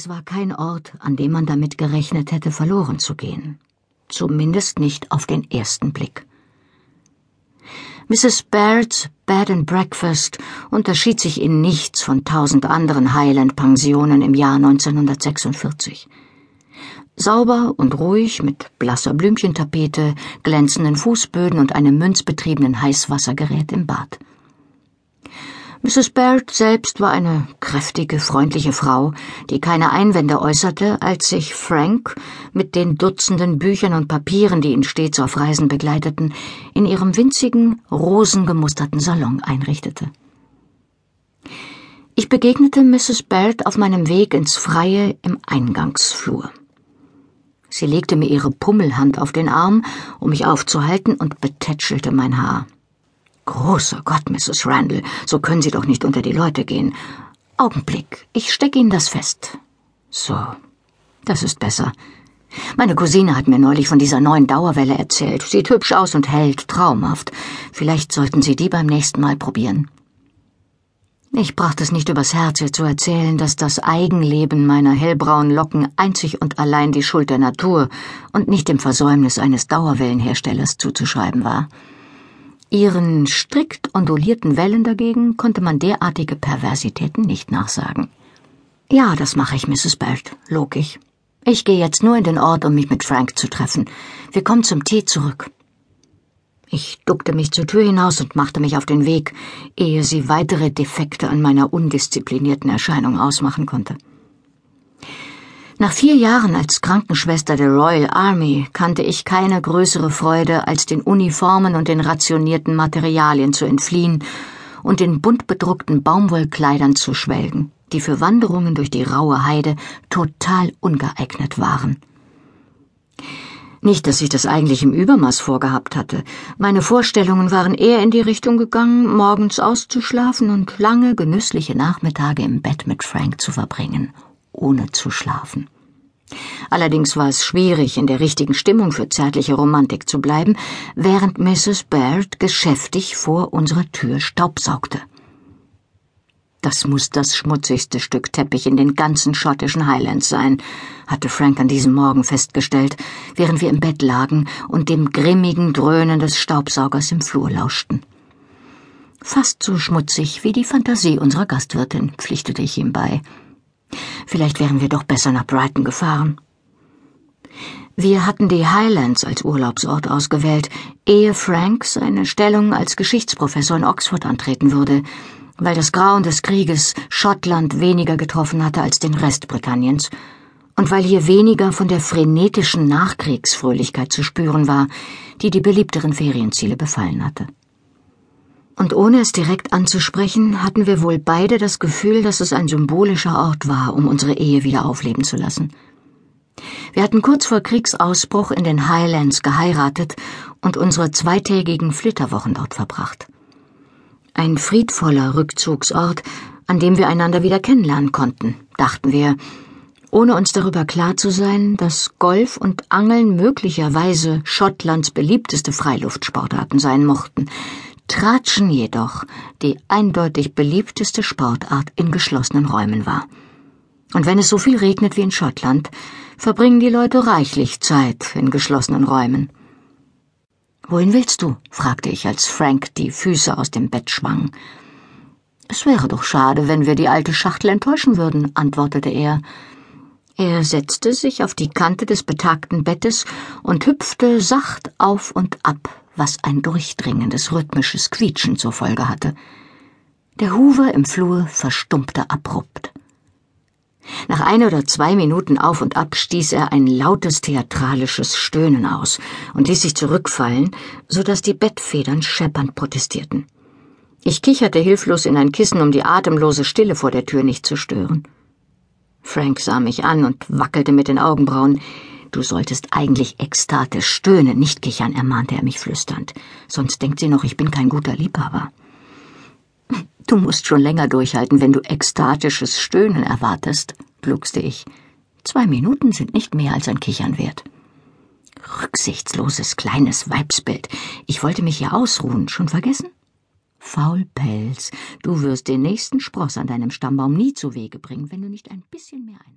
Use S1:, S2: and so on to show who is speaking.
S1: Es war kein Ort, an dem man damit gerechnet hätte, verloren zu gehen. Zumindest nicht auf den ersten Blick. Mrs. Baird's Bed and Breakfast unterschied sich in nichts von tausend anderen Highland-Pensionen im Jahr 1946. Sauber und ruhig mit blasser Blümchentapete, glänzenden Fußböden und einem münzbetriebenen Heißwassergerät im Bad. Mrs. Baird selbst war eine kräftige, freundliche Frau, die keine Einwände äußerte, als sich Frank mit den Dutzenden Büchern und Papieren, die ihn stets auf Reisen begleiteten, in ihrem winzigen, rosengemusterten Salon einrichtete. Ich begegnete Mrs. Baird auf meinem Weg ins Freie im Eingangsflur. Sie legte mir ihre Pummelhand auf den Arm, um mich aufzuhalten, und betätschelte mein Haar. Großer Gott, Mrs. Randall, so können Sie doch nicht unter die Leute gehen. Augenblick, ich stecke Ihnen das fest. So, das ist besser. Meine Cousine hat mir neulich von dieser neuen Dauerwelle erzählt. Sieht hübsch aus und hält traumhaft. Vielleicht sollten Sie die beim nächsten Mal probieren. Ich brachte es nicht übers Herz, ihr zu erzählen, dass das Eigenleben meiner hellbraunen Locken einzig und allein die Schuld der Natur und nicht dem Versäumnis eines Dauerwellenherstellers zuzuschreiben war. Ihren strikt ondulierten Wellen dagegen konnte man derartige Perversitäten nicht nachsagen. Ja, das mache ich, Mrs. Belt, log ich. Ich gehe jetzt nur in den Ort, um mich mit Frank zu treffen. Wir kommen zum Tee zurück. Ich duckte mich zur Tür hinaus und machte mich auf den Weg, ehe sie weitere Defekte an meiner undisziplinierten Erscheinung ausmachen konnte. Nach vier Jahren als Krankenschwester der Royal Army kannte ich keine größere Freude, als den Uniformen und den rationierten Materialien zu entfliehen und in bunt bedruckten Baumwollkleidern zu schwelgen, die für Wanderungen durch die raue Heide total ungeeignet waren. Nicht, dass ich das eigentlich im Übermaß vorgehabt hatte. Meine Vorstellungen waren eher in die Richtung gegangen, morgens auszuschlafen und lange, genüssliche Nachmittage im Bett mit Frank zu verbringen ohne zu schlafen. Allerdings war es schwierig, in der richtigen Stimmung für zärtliche Romantik zu bleiben, während Mrs. Baird geschäftig vor unserer Tür staubsaugte. Das muss das schmutzigste Stück Teppich in den ganzen schottischen Highlands sein, hatte Frank an diesem Morgen festgestellt, während wir im Bett lagen und dem grimmigen Dröhnen des Staubsaugers im Flur lauschten. Fast so schmutzig wie die Fantasie unserer Gastwirtin, pflichtete ich ihm bei. Vielleicht wären wir doch besser nach Brighton gefahren. Wir hatten die Highlands als Urlaubsort ausgewählt, ehe Frank seine Stellung als Geschichtsprofessor in Oxford antreten würde, weil das Grauen des Krieges Schottland weniger getroffen hatte als den Rest Britanniens und weil hier weniger von der frenetischen Nachkriegsfröhlichkeit zu spüren war, die die beliebteren Ferienziele befallen hatte. Und ohne es direkt anzusprechen, hatten wir wohl beide das Gefühl, dass es ein symbolischer Ort war, um unsere Ehe wieder aufleben zu lassen. Wir hatten kurz vor Kriegsausbruch in den Highlands geheiratet und unsere zweitägigen Flitterwochen dort verbracht. Ein friedvoller Rückzugsort, an dem wir einander wieder kennenlernen konnten, dachten wir, ohne uns darüber klar zu sein, dass Golf und Angeln möglicherweise Schottlands beliebteste Freiluftsportarten sein mochten, Tratschen jedoch die eindeutig beliebteste Sportart in geschlossenen Räumen war. Und wenn es so viel regnet wie in Schottland, verbringen die Leute reichlich Zeit in geschlossenen Räumen. Wohin willst du? fragte ich, als Frank die Füße aus dem Bett schwang. Es wäre doch schade, wenn wir die alte Schachtel enttäuschen würden, antwortete er. Er setzte sich auf die Kante des betagten Bettes und hüpfte sacht auf und ab, was ein durchdringendes rhythmisches Quietschen zur Folge hatte. Der Hoover im Flur verstummte abrupt. Nach ein oder zwei Minuten auf und ab stieß er ein lautes theatralisches Stöhnen aus und ließ sich zurückfallen, so dass die Bettfedern scheppernd protestierten. Ich kicherte hilflos in ein Kissen, um die atemlose Stille vor der Tür nicht zu stören. Frank sah mich an und wackelte mit den Augenbrauen. Du solltest eigentlich ekstatisch stöhnen, nicht kichern, ermahnte er mich flüsternd. Sonst denkt sie noch, ich bin kein guter Liebhaber. Du musst schon länger durchhalten, wenn du ekstatisches Stöhnen erwartest, gluckste ich. Zwei Minuten sind nicht mehr als ein Kichern wert. Rücksichtsloses kleines Weibsbild. Ich wollte mich hier ausruhen. Schon vergessen? Faulpelz, du wirst den nächsten Spross an deinem Stammbaum nie zu Wege bringen, wenn du nicht ein bisschen mehr Einsatz